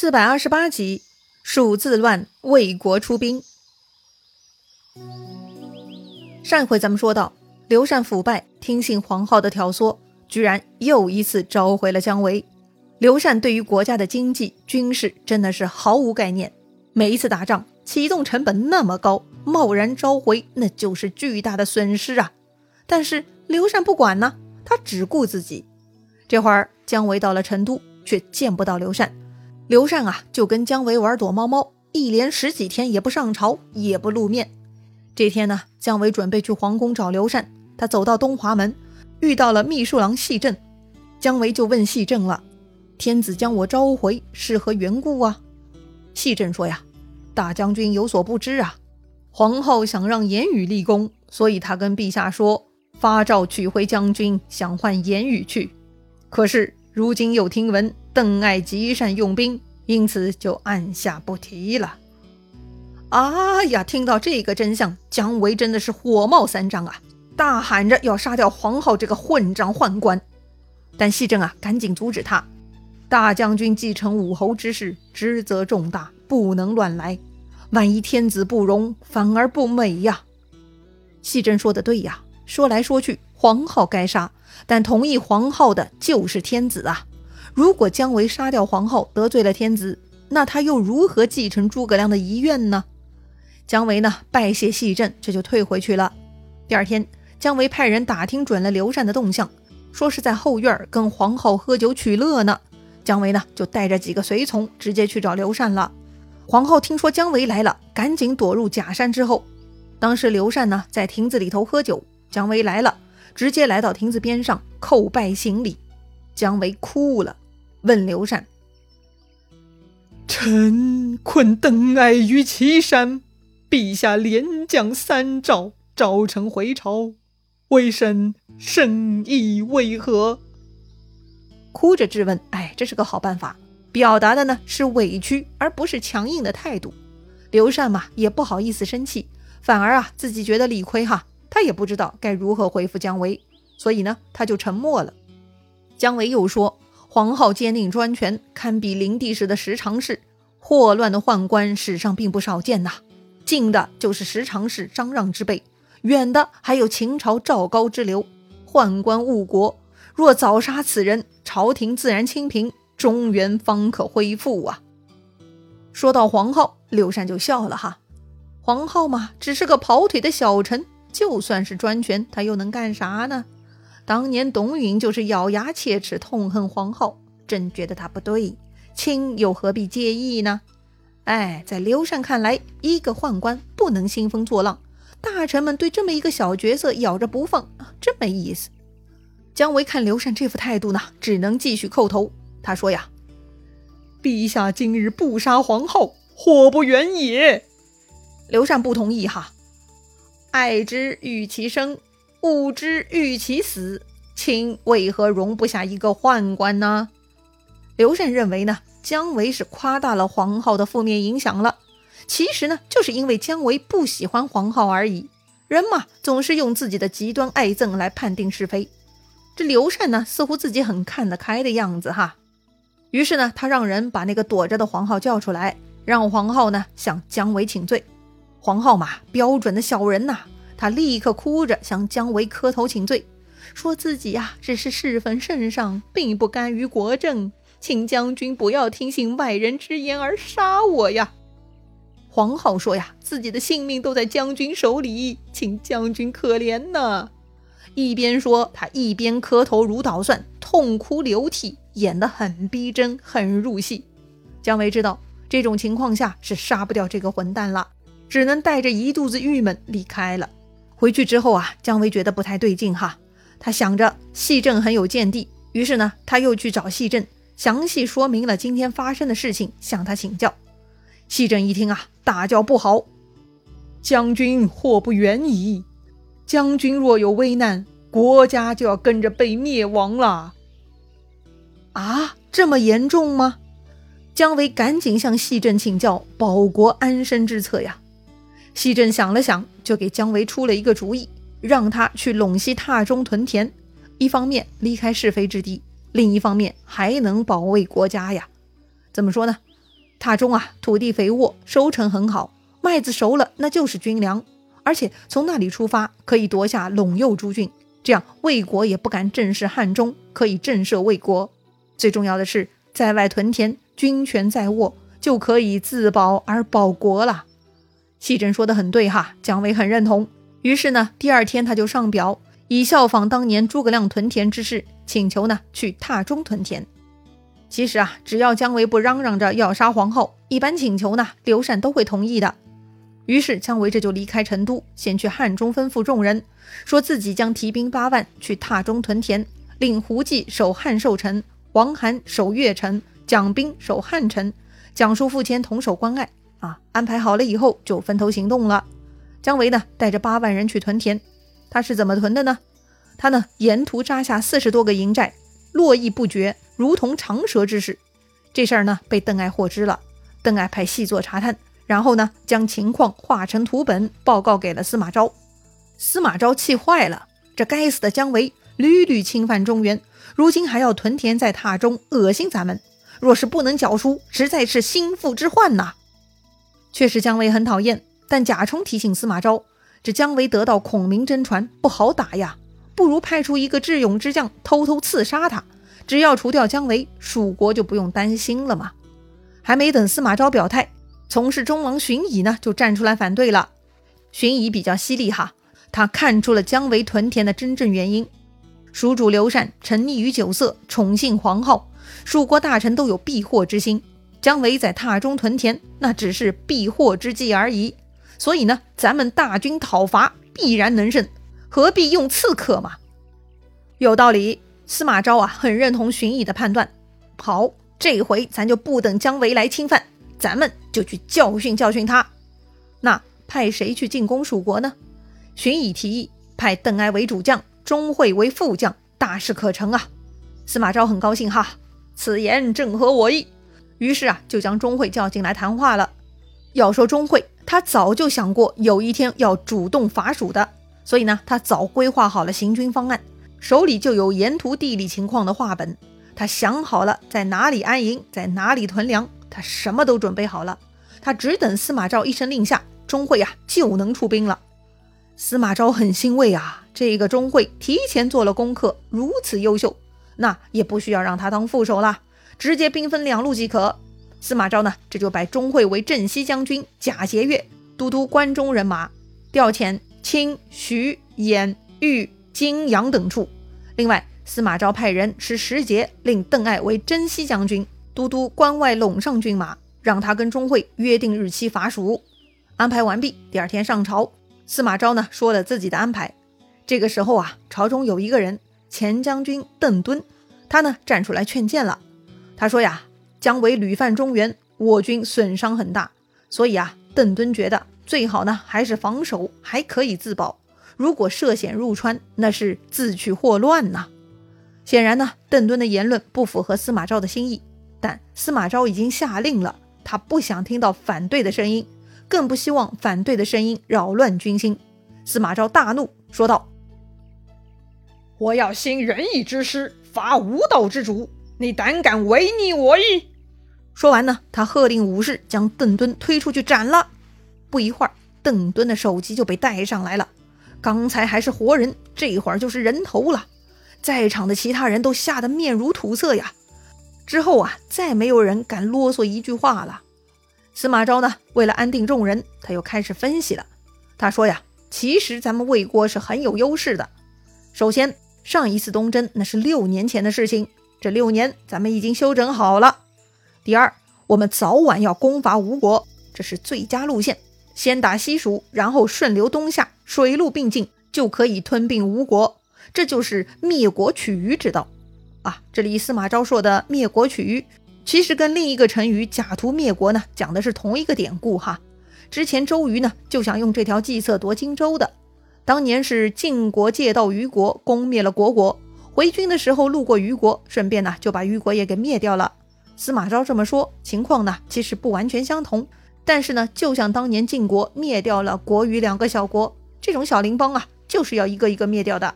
四百二十八集，蜀自乱，魏国出兵。上一回咱们说到，刘禅腐败，听信黄皓的挑唆，居然又一次召回了姜维。刘禅对于国家的经济、军事真的是毫无概念，每一次打仗启动成本那么高，贸然召回那就是巨大的损失啊！但是刘禅不管呢，他只顾自己。这会儿姜维到了成都，却见不到刘禅。刘禅啊，就跟姜维玩躲猫猫，一连十几天也不上朝，也不露面。这天呢，姜维准备去皇宫找刘禅，他走到东华门，遇到了秘书郎细正。姜维就问细正了：“天子将我召回，是何缘故啊？”细正说：“呀，大将军有所不知啊，皇后想让言语立功，所以他跟陛下说，发诏取回将军，想换言语去。可是如今又听闻。”邓艾极善用兵，因此就按下不提了。啊呀！听到这个真相，姜维真的是火冒三丈啊，大喊着要杀掉黄皓这个混账宦官。但细正啊，赶紧阻止他：大将军继承武侯之事，职责重大，不能乱来。万一天子不容，反而不美呀。细正说的对呀，说来说去，黄皓该杀，但同意黄皓的就是天子啊。如果姜维杀掉皇后，得罪了天子，那他又如何继承诸葛亮的遗愿呢？姜维呢，拜谢细朕，这就退回去了。第二天，姜维派人打听准了刘禅的动向，说是在后院跟皇后喝酒取乐呢。姜维呢，就带着几个随从直接去找刘禅了。皇后听说姜维来了，赶紧躲入假山之后。当时刘禅呢，在亭子里头喝酒，姜维来了，直接来到亭子边上叩拜行礼。姜维哭了。问刘禅：“臣困邓艾于岐山，陛下连降三诏，召臣回朝，微臣深意为何？”哭着质问：“哎，这是个好办法，表达的呢是委屈，而不是强硬的态度。”刘禅嘛也不好意思生气，反而啊自己觉得理亏哈，他也不知道该如何回复姜维，所以呢他就沉默了。姜维又说。黄皓兼并专权，堪比灵帝时的十常侍。祸乱的宦官史上并不少见呐。近的就是十常侍张让之辈，远的还有秦朝赵高之流。宦官误国，若早杀此人，朝廷自然清平，中原方可恢复啊。说到黄皓，刘禅就笑了哈。黄皓嘛，只是个跑腿的小臣，就算是专权，他又能干啥呢？当年董允就是咬牙切齿，痛恨皇后，朕觉得他不对，亲又何必介意呢？哎，在刘禅看来，一个宦官不能兴风作浪，大臣们对这么一个小角色咬着不放，真没意思。姜维看刘禅这副态度呢，只能继续叩头。他说呀：“陛下今日不杀皇后，祸不远也。”刘禅不同意哈，爱之欲其生。吾之欲其死，卿为何容不下一个宦官呢？刘禅认为呢，姜维是夸大了黄皓的负面影响了。其实呢，就是因为姜维不喜欢黄皓而已。人嘛，总是用自己的极端爱憎来判定是非。这刘禅呢，似乎自己很看得开的样子哈。于是呢，他让人把那个躲着的黄皓叫出来，让黄皓呢向姜维请罪。黄皓嘛，标准的小人呐。他立刻哭着向姜维磕头请罪，说自己呀只是侍奉圣上，并不甘于国政，请将军不要听信外人之言而杀我呀。黄皓说呀，自己的性命都在将军手里，请将军可怜呐。一边说，他一边磕头如捣蒜，痛哭流涕，演得很逼真，很入戏。姜维知道这种情况下是杀不掉这个混蛋了，只能带着一肚子郁闷离开了。回去之后啊，姜维觉得不太对劲哈，他想着细正很有见地，于是呢，他又去找细正，详细说明了今天发生的事情，向他请教。细正一听啊，大叫不好，将军祸不远矣！将军若有危难，国家就要跟着被灭亡了。啊，这么严重吗？姜维赶紧向细正请教保国安身之策呀。西镇想了想，就给姜维出了一个主意，让他去陇西榻中屯田，一方面离开是非之地，另一方面还能保卫国家呀。怎么说呢？塔中啊，土地肥沃，收成很好，麦子熟了那就是军粮，而且从那里出发可以夺下陇右诸郡，这样魏国也不敢正视汉中，可以震慑魏国。最重要的是，在外屯田，军权在握，就可以自保而保国了。细珍说的很对哈，姜维很认同。于是呢，第二天他就上表，以效仿当年诸葛亮屯田之事，请求呢去榻中屯田。其实啊，只要姜维不嚷嚷着要杀皇后，一般请求呢，刘禅都会同意的。于是姜维这就离开成都，先去汉中，吩咐众人，说自己将提兵八万去榻中屯田，令胡济守汉寿城，王涵守越城，蒋兵守汉城，蒋叔父亲同守关隘。啊，安排好了以后就分头行动了。姜维呢，带着八万人去屯田，他是怎么屯的呢？他呢，沿途扎下四十多个营寨，络绎不绝。如同长蛇之势，这事儿呢被邓艾获知了。邓艾派细作查探，然后呢将情况画成图本报告给了司马昭。司马昭气坏了，这该死的姜维屡屡侵犯中原，如今还要屯田在榻中，恶心咱们。若是不能缴出，实在是心腹之患呐。确实姜维很讨厌，但贾充提醒司马昭，这姜维得到孔明真传，不好打呀，不如派出一个智勇之将，偷偷刺杀他。只要除掉姜维，蜀国就不用担心了嘛。还没等司马昭表态，从事中郎荀彧呢就站出来反对了。荀彧比较犀利哈，他看出了姜维屯田的真正原因。蜀主刘禅沉溺于酒色，宠幸皇后，蜀国大臣都有避祸之心。姜维在榻中屯田，那只是避祸之计而已。所以呢，咱们大军讨伐必然能胜，何必用刺客嘛？有道理。司马昭啊，很认同荀彧的判断。好，这回咱就不等姜维来侵犯，咱们就去教训教训他。那派谁去进攻蜀国呢？荀彧提议派邓艾为主将，钟会为副将，大事可成啊！司马昭很高兴哈，此言正合我意。于是啊，就将钟会叫进来谈话了。要说钟会，他早就想过有一天要主动伐蜀的，所以呢，他早规划好了行军方案。手里就有沿途地理情况的画本，他想好了在哪里安营，在哪里屯粮，他什么都准备好了。他只等司马昭一声令下，钟会啊就能出兵了。司马昭很欣慰啊，这个钟会提前做了功课，如此优秀，那也不需要让他当副手了，直接兵分两路即可。司马昭呢，这就拜钟会为镇西将军，假节钺，都督关中人马，调遣清、徐、兖、豫。泾阳等处。另外，司马昭派人持使节，令邓艾为征西将军，都督关外陇上军马，让他跟钟会约定日期伐蜀。安排完毕，第二天上朝，司马昭呢说了自己的安排。这个时候啊，朝中有一个人，前将军邓敦，他呢站出来劝谏了。他说呀，姜维屡犯中原，我军损伤很大，所以啊，邓敦觉得最好呢还是防守，还可以自保。如果涉险入川，那是自取祸乱呐。显然呢，邓敦的言论不符合司马昭的心意。但司马昭已经下令了，他不想听到反对的声音，更不希望反对的声音扰乱军心。司马昭大怒，说道：“我要兴仁义之师，伐无道之主，你胆敢违逆我意？”说完呢，他喝令武士将邓敦推出去斩了。不一会儿，邓敦的首级就被带上来了。刚才还是活人，这会儿就是人头了。在场的其他人都吓得面如土色呀。之后啊，再没有人敢啰嗦一句话了。司马昭呢，为了安定众人，他又开始分析了。他说呀，其实咱们魏国是很有优势的。首先，上一次东征那是六年前的事情，这六年咱们已经休整好了。第二，我们早晚要攻伐吴国，这是最佳路线。先打西蜀，然后顺流东下，水陆并进，就可以吞并吴国。这就是灭国取余之道啊！这里司马昭说的灭国取余，其实跟另一个成语假途灭国呢，讲的是同一个典故哈。之前周瑜呢就想用这条计策夺荆州的，当年是晋国借道虞国，攻灭了虢国，回军的时候路过虞国，顺便呢就把虞国也给灭掉了。司马昭这么说，情况呢其实不完全相同。但是呢，就像当年晋国灭掉了国与两个小国，这种小邻邦啊，就是要一个一个灭掉的。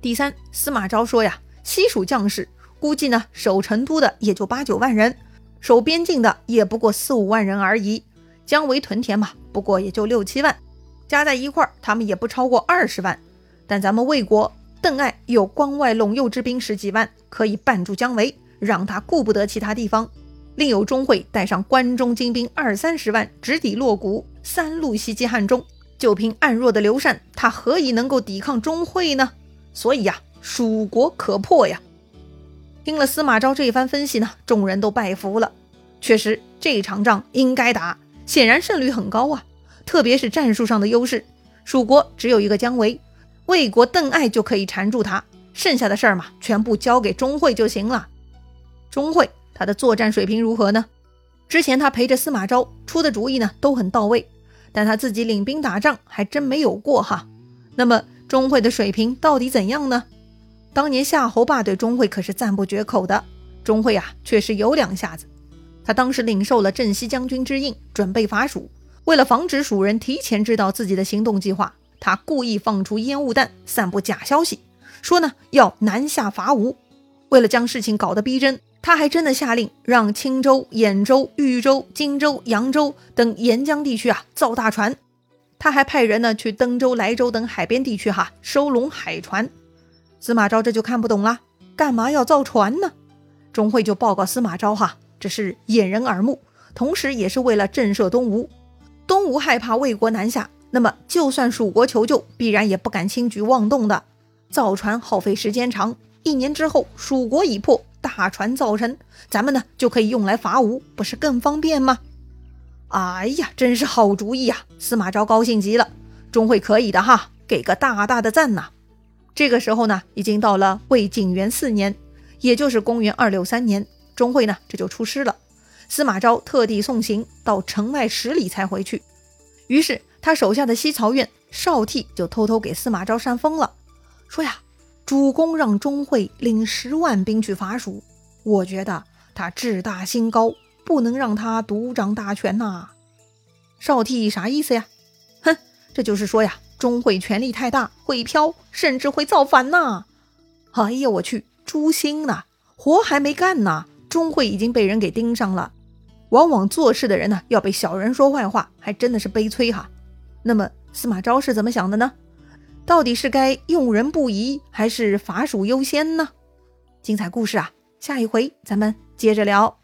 第三，司马昭说呀，西蜀将士估计呢，守成都的也就八九万人，守边境的也不过四五万人而已，姜维屯田嘛，不过也就六七万，加在一块儿，他们也不超过二十万。但咱们魏国邓艾有关外陇右之兵十几万，可以绊住姜维，让他顾不得其他地方；另有钟会带上关中精兵二三十万，直抵洛谷，三路袭击汉中。就凭暗弱的刘禅，他何以能够抵抗钟会呢？所以呀，蜀国可破呀！听了司马昭这一番分析呢，众人都拜服了。确实，这场仗应该打，显然胜率很高啊。特别是战术上的优势，蜀国只有一个姜维，魏国邓艾就可以缠住他，剩下的事儿嘛，全部交给钟会就行了。钟会他的作战水平如何呢？之前他陪着司马昭出的主意呢，都很到位。但他自己领兵打仗还真没有过哈。那么钟会的水平到底怎样呢？当年夏侯霸对钟会可是赞不绝口的。钟会啊，确实有两下子。他当时领受了镇西将军之印，准备伐蜀。为了防止蜀人提前知道自己的行动计划，他故意放出烟雾弹，散布假消息，说呢要南下伐吴。为了将事情搞得逼真。他还真的下令让青州、兖州、豫州、荆州、扬州等沿江地区啊造大船，他还派人呢去登州、莱州等海边地区哈收拢海船。司马昭这就看不懂了，干嘛要造船呢？钟会就报告司马昭哈，这是掩人耳目，同时也是为了震慑东吴。东吴害怕魏国南下，那么就算蜀国求救，必然也不敢轻举妄动的。造船耗费时间长，一年之后蜀国已破。大船造成，咱们呢就可以用来伐吴，不是更方便吗？哎呀，真是好主意呀！司马昭高兴极了，钟会可以的哈，给个大大的赞呐！这个时候呢，已经到了魏景元四年，也就是公元二六三年，钟会呢这就出师了。司马昭特地送行到城外十里才回去，于是他手下的西曹院少替就偷偷给司马昭扇风了，说呀。主公让钟会领十万兵去伐蜀，我觉得他志大心高，不能让他独掌大权呐。少替啥意思呀？哼，这就是说呀，钟会权力太大，会飘，甚至会造反呐。哎呀，我去，诛心呐！活还没干呢，钟会已经被人给盯上了。往往做事的人呢，要被小人说坏话，还真的是悲催哈。那么司马昭是怎么想的呢？到底是该用人不疑，还是伐蜀优先呢？精彩故事啊，下一回咱们接着聊。